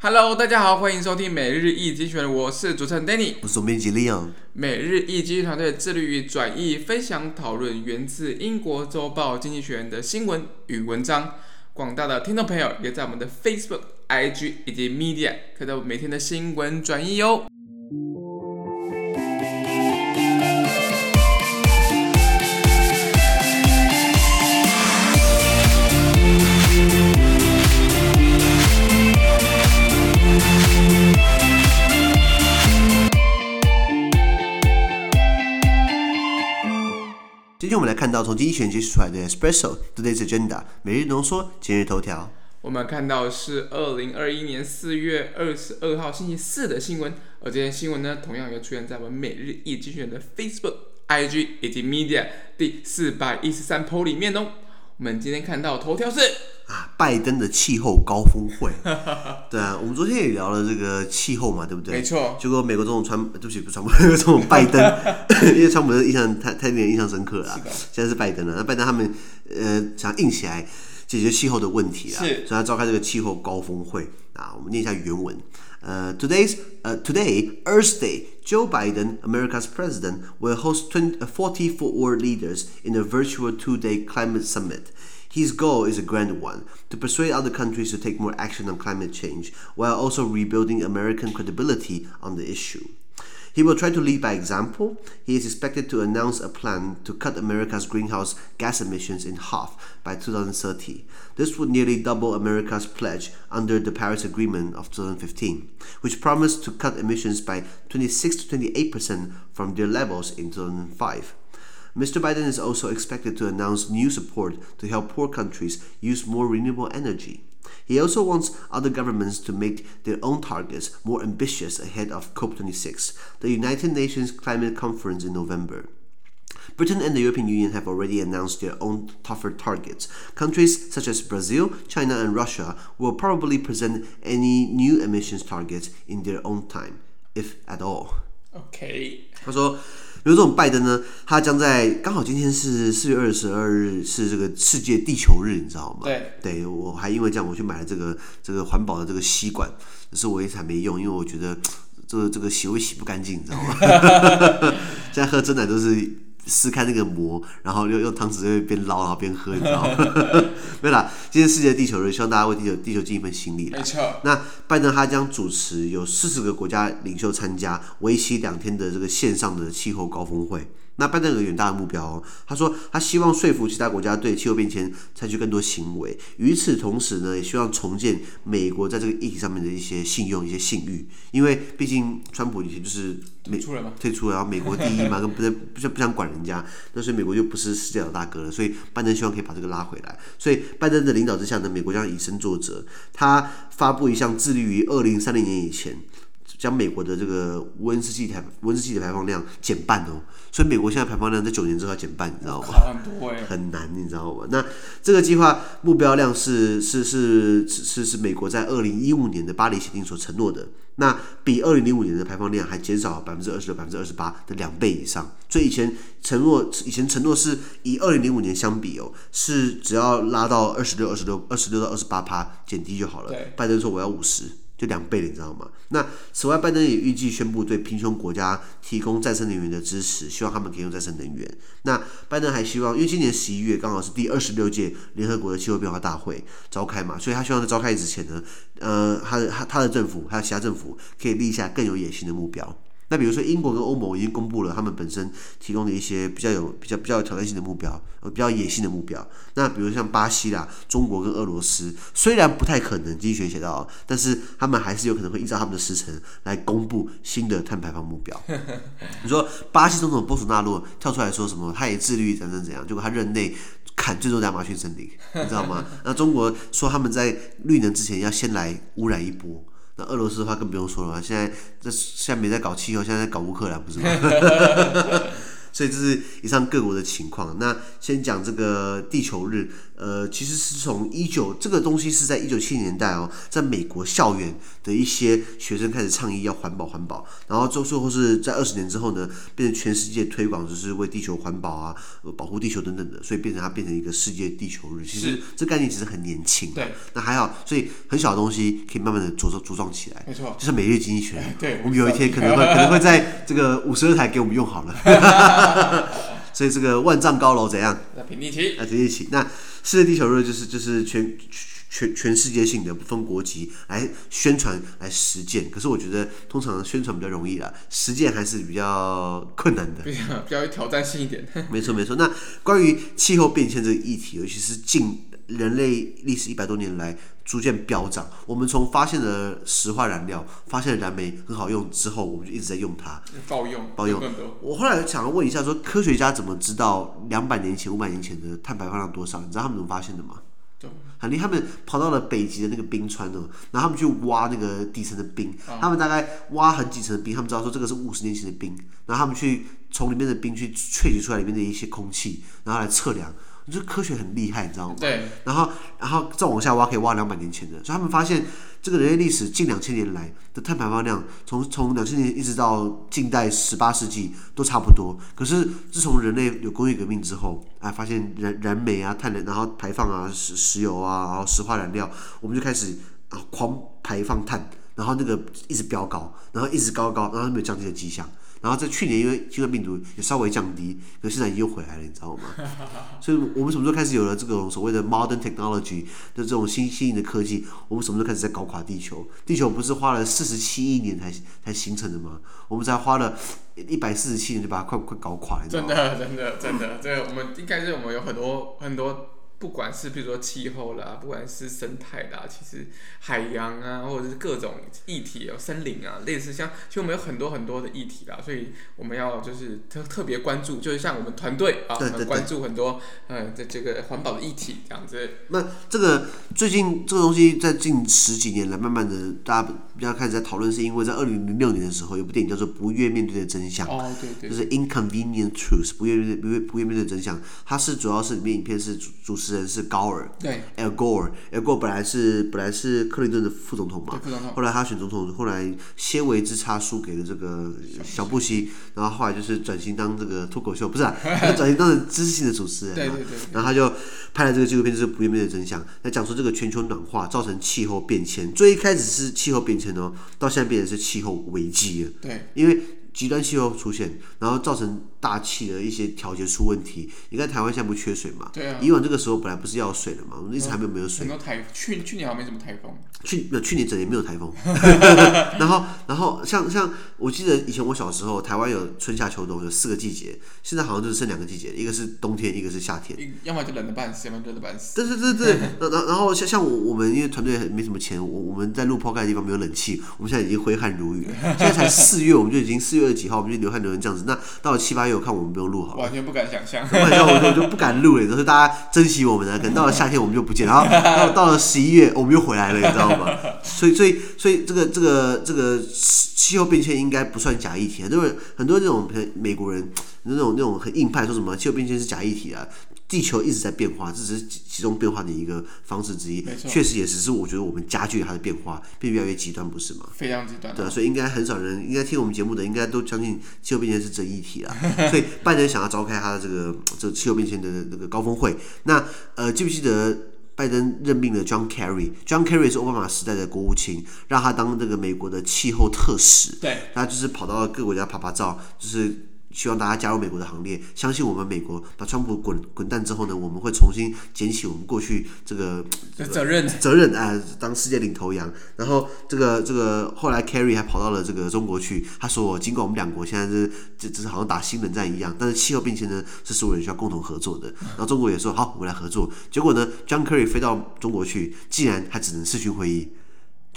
Hello，大家好，欢迎收听每日一经济学人，我是主持人 Danny，我是总编辑 Leon。每日一经济团队致力于转译、分享、讨论源自英国周报《经济学人》的新闻与文章。广大的听众朋友也在我们的 Facebook、IG 以及 Media 看到每天的新闻转译哟。今天我们来看到从经济学人揭示出来的 Espresso Today's Agenda 每日浓缩今日头条。我们看到是二零二一年四月二十二号星期四的新闻，而这些新闻呢，同样也出现在我们每日一经济学人的 Facebook、IG 以及 Media 第四百一十三 po 里面哦。我们今天看到头条是啊，拜登的气候高峰会。对啊，我们昨天也聊了这个气候嘛，对不对？没错。结果美国总统川，对不起，不是川普，美国总统拜登，因为川普的印象太太令人印象深刻了。现在是拜登了，那拜登他们呃想硬起来解决气候的问题啊，是。所以他召开这个气候高峰会啊，我们念一下原文。呃、uh,，Today's 呃、uh,，Today Earth Day, Joe Biden, America's president, will host 20, 44 world leaders in a virtual two-day climate summit. His goal is a grand one: to persuade other countries to take more action on climate change, while also rebuilding American credibility on the issue. He will try to lead by example. He is expected to announce a plan to cut America's greenhouse gas emissions in half by 2030. This would nearly double America's pledge under the Paris Agreement of 2015, which promised to cut emissions by 26 to 28 percent from their levels in 2005. Mr. Biden is also expected to announce new support to help poor countries use more renewable energy. He also wants other governments to make their own targets more ambitious ahead of COP26, the United Nations Climate Conference in November. Britain and the European Union have already announced their own tougher targets. Countries such as Brazil, China, and Russia will probably present any new emissions targets in their own time, if at all. Okay. 他说。比如这种拜登呢，他将在刚好今天是四月二十二日，是这个世界地球日，你知道吗？对，对我还因为这样，我去买了这个这个环保的这个吸管，可是我一直还没用，因为我觉得这个这个洗会洗不干净，你知道吗？现在喝真奶都是。撕开那个膜，然后用用汤匙在边捞，然后边喝，你知道吗？没有啦，今天世界地球日，希望大家为地球地球尽一份心力。没错。那拜登他将主持有四十个国家领袖参加，为期两天的这个线上的气候高峰会。那拜登有远大的目标哦，他说他希望说服其他国家对气候变迁采取更多行为，与此同时呢，也希望重建美国在这个议题上面的一些信用、一些信誉，因为毕竟川普以前就是美退出了嘛，退出了，然后美国第一嘛，跟不不想不想管人家，那所以美国就不是世界老大哥了，所以拜登希望可以把这个拉回来，所以拜登的领导之下呢，美国将以身作则，他发布一项致力于二零三零年以前。将美国的这个温室气体温室气体排放量减半哦，所以美国现在排放量在九年之后要减半，你知道吗？很难，你知道吗？那这个计划目标量是是是是是美国在二零一五年的巴黎协定所承诺的，那比二零零五年的排放量还减少百分之二十六、百分之二十八的两倍以上。所以以前承诺以前承诺是以二零零五年相比哦，是只要拉到二十六、二十六、二十六到二十八趴减低就好了。拜登说我要五十。就两倍了，你知道吗？那此外，拜登也预计宣布对贫穷国家提供再生能源的支持，希望他们可以用再生能源。那拜登还希望，因为今年十一月刚好是第二十六届联合国的气候变化大会召开嘛，所以他希望在召开之前呢，呃，他的他他的政府还有其他政府可以立下更有野心的目标。那比如说，英国跟欧盟已经公布了他们本身提供的一些比较有比较比较有挑战性的目标，呃，比较野性的目标。那比如像巴西啦、中国跟俄罗斯，虽然不太可能，经济学写到，但是他们还是有可能会依照他们的时程来公布新的碳排放目标。你说巴西总统波索纳洛跳出来说什么？他也致力于怎样怎样，结果他任内砍最多亚马逊森林，你知道吗？那中国说他们在绿能之前要先来污染一波。那俄罗斯的话更不用说了，现在这下面在搞气候，现在在搞乌克兰，不是吗？所以这是以上各国的情况。那先讲这个地球日，呃，其实是从一九这个东西是在一九七零年代哦，在美国校园的一些学生开始倡议要环保环保，然后最最后是在二十年之后呢，变成全世界推广就是为地球环保啊，保护地球等等的，所以变成它变成一个世界地球日。其实这概念其实很年轻，对，那还好，所以很小的东西可以慢慢的茁壮茁壮起来，没错，就是每日经济学，对，我们有一天可能会可能会在这个五十二台给我们用好了。所以这个万丈高楼怎样？那平地起，那平地起。那世界地球日就是就是全全全世界性的不分国籍来宣传来实践。可是我觉得通常宣传比较容易啦，实践还是比较困难的，比较比较有挑战性一点。没错没错。那关于气候变迁这个议题，尤其是近人类历史一百多年来。逐渐飙涨。我们从发现了石化燃料，发现了燃煤很好用之后，我们就一直在用它。爆用，爆用。我后来想要问一下说，说科学家怎么知道两百年前、五百年前的碳排放量多少？你知道他们怎么发现的吗？对。肯定他们跑到了北极的那个冰川哦，然后他们去挖那个底层的冰，他们大概挖很几层的冰，他们知道说这个是五十年前的冰，然后他们去从里面的冰去萃取出来里面的一些空气，然后来测量。就是科学很厉害，你知道吗？对。然后，然后再往下挖，可以挖两百年前的。所以他们发现，这个人类历史近两千年来的碳排放量，从从两千年一直到近代十八世纪都差不多。可是自从人类有工业革命之后，哎，发现燃燃煤啊、碳的，然后排放啊、石石油啊，然后石化燃料，我们就开始啊狂排放碳，然后那个一直飙高，然后一直高高，然后没有降低的迹象。然后在去年，因为新冠病毒也稍微降低，可是现在又回来了，你知道吗？所以我们什么时候开始有了这种所谓的 modern technology 的这种新新颖的科技？我们什么时候开始在搞垮地球？地球不是花了四十七亿年才才形成的吗？我们才花了一百四十七年就把它快快搞垮了，你知道吗？真的，真的，真的，这个我们应该是我们有很多很多。不管是比如说气候啦，不管是生态啦，其实海洋啊，或者是各种议题啊，森林啊，类似像，其实我们有很多很多的议题啦，所以我们要就是特特别关注，就是像我们团队啊，对对对，关注很多呃这这个环保的议题这样子。那这个最近这个东西在近十几年来，慢慢的大家比较开始在讨论，是因为在二零零六年的时候，有部电影叫做《不愿面对的真相》，哦对对，就是 Inconvenient Truth，不愿面对不愿不愿面对的真相，它是主要是里面影片是主主持。人是高尔，对，Al Gore，Al Gore 本来是本来是克林顿的副总统嘛，副总统，后来他选总统，后来纤维之差输给了这个小布希，然后后来就是转型当这个脱口秀，不是啊，转型当成知识性的主持人，对对对，然后他就拍了这个纪录片，就是不愿面对真相，来讲述这个全球暖化造成气候变迁，最一开始是气候变迁哦，到现在变成是气候危机了，对，因为极端气候出现，然后造成。大气的一些调节出问题，你看台湾现在不缺水嘛？对啊。以往这个时候本来不是要水的嘛，我们一直还没有没有水。很多台去去年好像没什么台风。去没有去年整年没有台风。然后然后像像我记得以前我小时候，台湾有春夏秋冬有四个季节，现在好像就是剩两个季节，一个是冬天，一个是夏天。要么就冷的半死，要么热的半死。对对对对。然然后像像我我们因为团队没什么钱，我我们在录 podcast 的地方没有冷气，我们现在已经挥汗如雨。现在才四月，我们就已经四月几号，我们就流汗流成这样子。那到了七八月，我看我们不用录好了。完全不敢想象，晚 上我就就不敢录了，都是大家珍惜我们的，可能到了夏天我们就不见了，然后到到了十一月我们又回来了，你知道吗？所以所以所以这个这个这个气候变迁应该不算假议题啊，因为很多这种美国人那种那种很硬派，说什么气候变迁是假议题啊。地球一直在变化，这只是其中变化的一个方式之一。确实也只是我觉得我们加剧它的变化，变越来越极端，不是吗？非常极端。对，所以应该很少人应该听我们节目的，应该都相信气候变迁是真议题了。所以拜登想要召开他的这个这个气候变迁的这个高峰会。那呃，记不记得拜登任命了 John Kerry？John Kerry 是奥巴马时代的国务卿，让他当这个美国的气候特使。对，他就是跑到各国家拍拍照，就是。希望大家加入美国的行列，相信我们美国把川普滚滚蛋之后呢，我们会重新捡起我们过去这个责任责任啊、呃，当世界领头羊。然后这个这个后来 Kerry 还跑到了这个中国去，他说，尽管我们两国现在是这这是好像打新冷战一样，但是气候变迁呢是所有人需要共同合作的。然后中国也说好，我们来合作。结果呢，John Kerry 飞到中国去，竟然还只能视讯会议。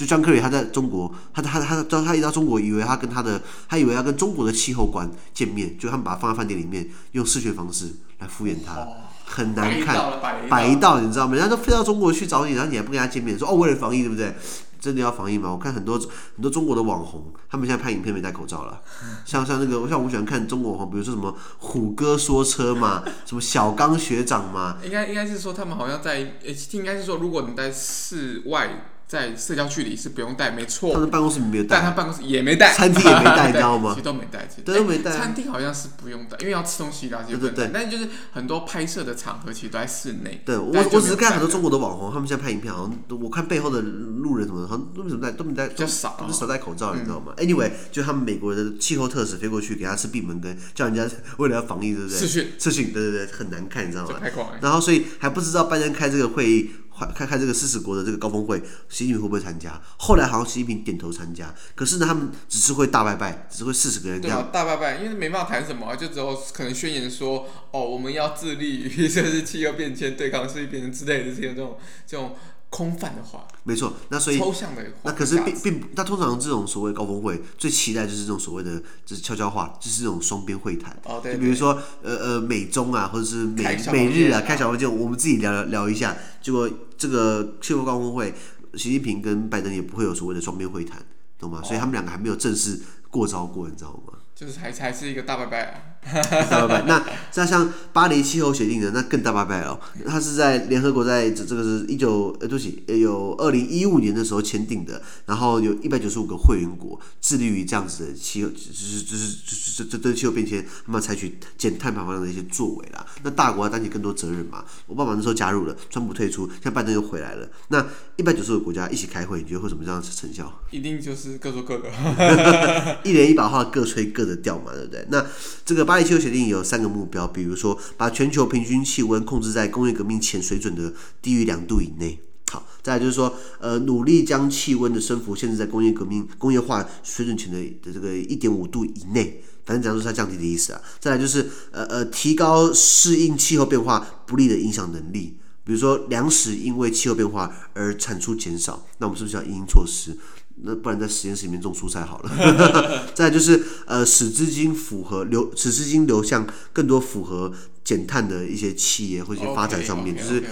就张克里他在中国，他他他他他一到中国，以为他跟他的，他以为要跟中国的气候官见面，就他们把他放在饭店里面，用视觉方式来敷衍他，很难看，白到，白到你知道吗？人家都飞到中国去找你，然后你还不跟他见面，说哦为了防疫对不对？真的要防疫吗？我看很多很多中国的网红，他们现在拍影片没戴口罩了。像像那个，像我喜欢看中国网红，比如说什么虎哥说车嘛，什么小刚学长嘛。应该应该是说他们好像在，应该是说如果你在室外。在社交距离是不用戴，没错。他的办公室没有戴，但他办公室也没戴，餐厅也没戴，你知道吗？其实都没戴，其实都没戴。餐厅好像是不用戴，因为要吃东西的，对对对。但就是很多拍摄的场合其实都在室内。对，我我只是看很多中国的网红，他们现在拍影片，好像我看背后的路人什么，好像都没怎么戴，都没戴，比较少，都少戴口罩，你知道吗？Anyway，就他们美国的气候特使飞过去给他吃闭门羹，叫人家为了要防疫，对不对？视讯，视讯，对对对，很难看，你知道吗？太狂了。然后所以还不知道拜登开这个会议。开开这个四十国的这个高峰会，习近平会不会参加？后来好像习近平点头参加，可是呢，他们只是会大拜拜，只是会四十个人这样。对啊，大拜拜，因为没办法谈什么，就只有可能宣言说，哦，我们要致力于这是气候变迁、对抗世界变成之类的这些这种这种。空泛的话，没错。那所以抽象的话，那可是并并那通常这种所谓高峰会最期待就是这种所谓的就是悄悄话，就是这种双边会谈。哦，对，对。就比如说呃呃美中啊，或者是美美日啊，开小会见，我们自己聊聊聊一下。结果这个气候高峰会，习近平跟拜登也不会有所谓的双边会谈，懂吗？哦、所以他们两个还没有正式过招过，你知道吗？就是还还是一个大拜拜啊，大拜拜。那那像巴黎气候协定呢，那更大拜拜哦。它是在联合国在这这个是一九呃对不起，有二零一五年的时候签订的，然后有一百九十五个会员国致力于这样子的气候，就是就是就是这这对气候变迁，那么采取减碳排放量的一些作为啦。那大国要担起更多责任嘛。我爸爸那时候加入了，川普退出，现在拜登又回来了。那一百九十五个国家一起开会，你觉得会什么样子成效？一定就是各说各的，一人一把话，各吹各的。调嘛，对不对？那这个巴黎气候协定有三个目标，比如说把全球平均气温控制在工业革命前水准的低于两度以内。好，再来就是说，呃，努力将气温的升幅限制在工业革命工业化水准前的的这个一点五度以内。反正讲说是它降低的意思啊。再来就是，呃呃，提高适应气候变化不利的影响能力，比如说粮食因为气候变化而产出减少，那我们是不是要因应措施？那不然在实验室里面种蔬菜好了。再就是呃，使资金符合流，使资金流向更多符合减碳的一些企业或一些发展上面，就是。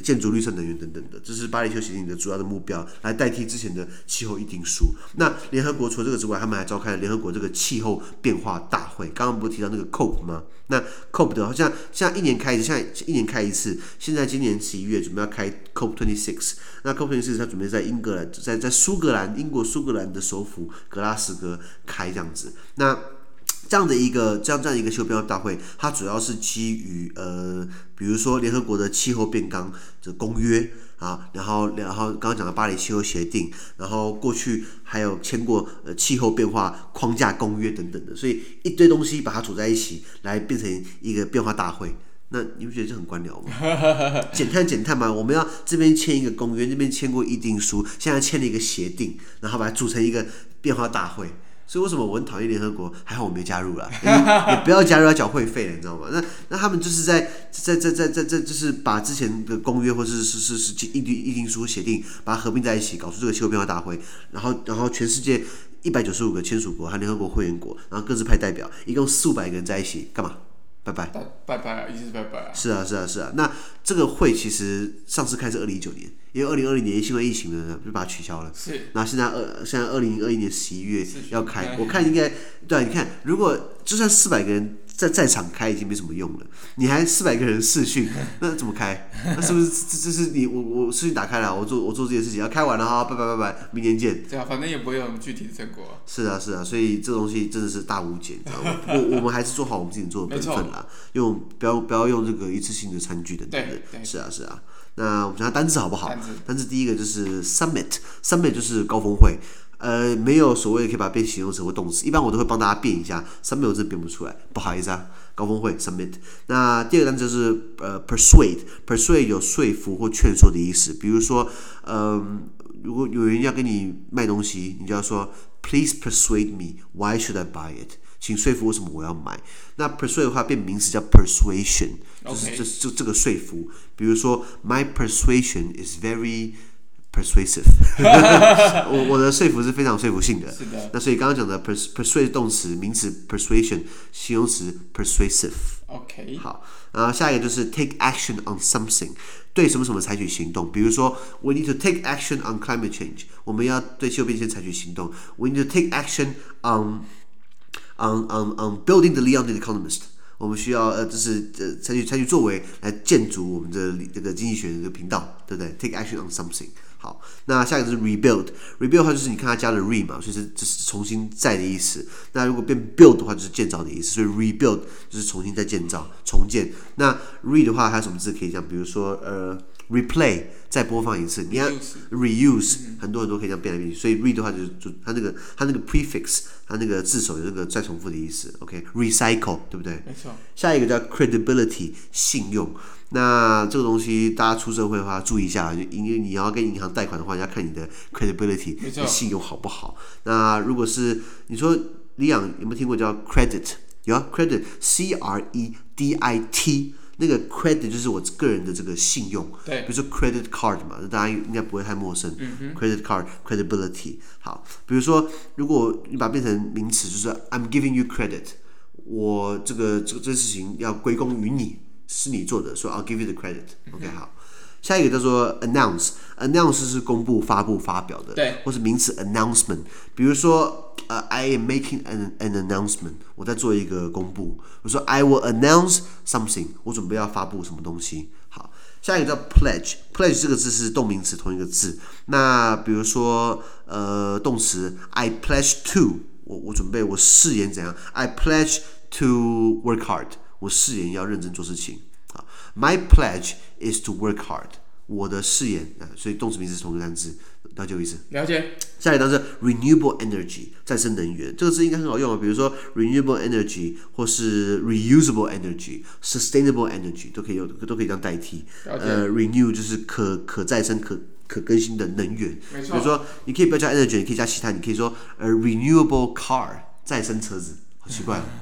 建筑绿色能源等等的，这是巴黎气候协的主要的目标，来代替之前的气候议定书。那联合国除了这个之外，他们还召开了联合国这个气候变化大会。刚刚不是提到那个 COP 吗？那 COP 的好像现在一年开一次，现在一年开一次。现在今年十一月准备要开 COP twenty six。那 COP twenty six 它准备在英格兰，在在苏格兰，英国苏格兰的首府格拉斯哥开这样子。那这样的一个这样这样一个气候变化大会，它主要是基于呃，比如说联合国的气候变更的公约啊，然后然后刚刚讲的巴黎气候协定，然后过去还有签过呃气候变化框架公约等等的，所以一堆东西把它组在一起，来变成一个变化大会。那你不觉得这很官僚吗？减碳减碳嘛，我们要这边签一个公约，那边签过议定书，现在签了一个协定，然后把它组成一个变化大会。所以为什么我很讨厌联合国？还好我没加入了，也不要加入要缴会费，你知道吗？那那他们就是在在在在在在就是把之前的公约或是是是是议定议定书协定，把它合并在一起，搞出这个气候变化大会。然后然后全世界一百九十五个签署国和联合国会员国，然后各自派代表，一共四五百个人在一起干嘛？拜拜拜拜啊，一直拜拜啊。是啊是啊是啊，那这个会其实上次开是二零一九年。因为二零二零年新冠疫情呢，就把它取消了。是。那现在二现在二零二一年十一月要开，我看应该对啊。你看，如果就算四百个人在在场开，已经没什么用了。你还四百个人试训，那怎么开？那是不是这这是你我我试训打开了，我做我做这件事情，要开完了哈，拜拜拜拜，明年见。对啊，反正也不会有具体的成果。是啊是啊，所以这东西真的是大无解，你知道吗？我我们还是做好我们自己做的本分啦，用不要不要用这个一次性的餐具等等的。对。是啊是啊。那我们讲下单字好不好？单字，单字第一个就是 summit，summit 就是高峰会，呃，没有所谓的可以把它变形容词或动词，一般我都会帮大家变一下，summit 我真的变不出来，不好意思啊，高峰会 submit。那第二个单词就是呃 persuade，persuade 有说服或劝说的意思，比如说，嗯、呃，如果有人要跟你卖东西，你就要说 please persuade me，why should I buy it？请说服为什么我要买？那 persuade 的话变名词叫 persuasion，就是这这这个说服。比如说，My persuasion is very persuasive，我我的说服是非常说服性的。是的。那所以刚刚讲的 pers persuade 动词名词 persuasion 形容词 persuasive。OK，好，然后下一个就是 take action on something，对什么什么采取行动。比如说，we need to take action on climate change，我们要对气候变迁采取行动。we need to take action on on on on building the Leon the Economist，我们需要呃，就是呃，采取采取作为来建筑我们的这个经济学的这个频道，对不对？take action on something。好，那下一个是 rebuild，rebuild 的话就是你看它加了 re 嘛，所以是这是重新再的意思。那如果变 build 的话，就是建造的意思。所以 rebuild 就是重新再建造、重建。那 re 的话还有什么字可以讲？比如说呃，replay 再播放一次。你看 reuse 很多很多可以这样变来变去。所以 re 的话就是就它那个它那个 prefix 它那个字首有那个再重复的意思。OK，recycle、okay? 对不对？没错。下一个叫 credibility 信用。那这个东西大家出社会的话，注意一下，就因为你要跟银行贷款的话，要看你的 credibility，信用好不好。那如果是你说李阳有没有听过叫 credit？有啊，credit，C R E D I T，那个 credit 就是我个人的这个信用。对。比如说 credit card 嘛，大家应该不会太陌生。嗯、credit card，credibility。好，比如说如果你把它变成名词，就是 I'm giving you credit，我这个这个这个事情要归功于你。是你做的，所以 I'll give you the credit。OK，好，下一个叫做 announce，announce 是公布、发布、发表的，对，或是名词 announcement。比如说，呃、uh,，I am making an an announcement，我在做一个公布。我说 I will announce something，我准备要发布什么东西。好，下一个叫 pledge，pledge 这个字是动名词同一个字。那比如说，呃，动词 I pledge to，我我准备我誓言怎样？I pledge to work hard。我誓言要认真做事情啊。My pledge is to work hard。我的誓言啊，所以动词名词是同一个单词，了解我意思？了解。下一个单词 renewable energy，再生能源，这个字应该很好用啊。比如说 renewable energy，或是 reusable energy，sustainable energy 都可以用，都可以这样代替。呃，renew 就是可可再生、可可更新的能源。没错。比如说，你可以不要加 energy，你可以加其他，你可以说呃 renewable car，再生车子，好奇怪。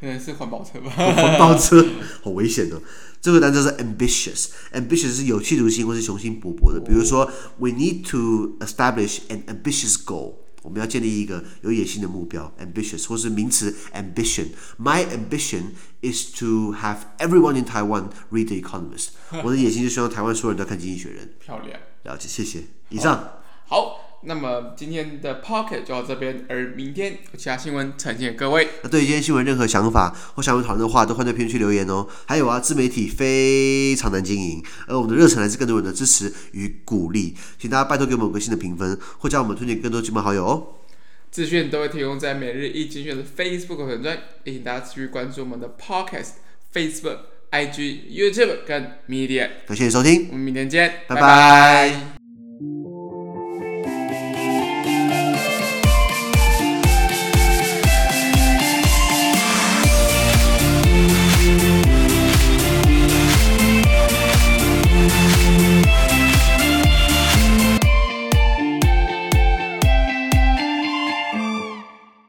可能是环保车吧，环保车好危险哦。这个单词是 ambitious，ambitious 是有企图心或是雄心勃勃的。比如说，we need to establish an ambitious goal，我们要建立一个有野心的目标，ambitious 或是名词 ambition。My ambition is to have everyone in Taiwan read The Economist。我的野心是希望台湾所有人都看《经济学人》。漂亮，了解，谢谢。以上，好。好那么今天的 Pocket 就到这边，而明天有其他新闻呈现给各位。那对于今天新闻任何想法或想要讨论的话，都欢迎在评论区留言哦。还有啊，自媒体非常难经营，而我们的热忱来自更多人的支持与鼓励，请大家拜托给我们五个新的评分，或将我们推荐更多亲朋好友哦。资讯都会提供在每日一精选的 Facebook 粉专，也请大家持续关注我们的 Pocket、Facebook、IG、YouTube 跟 Media。感谢收听，我们明天见，拜拜。拜拜。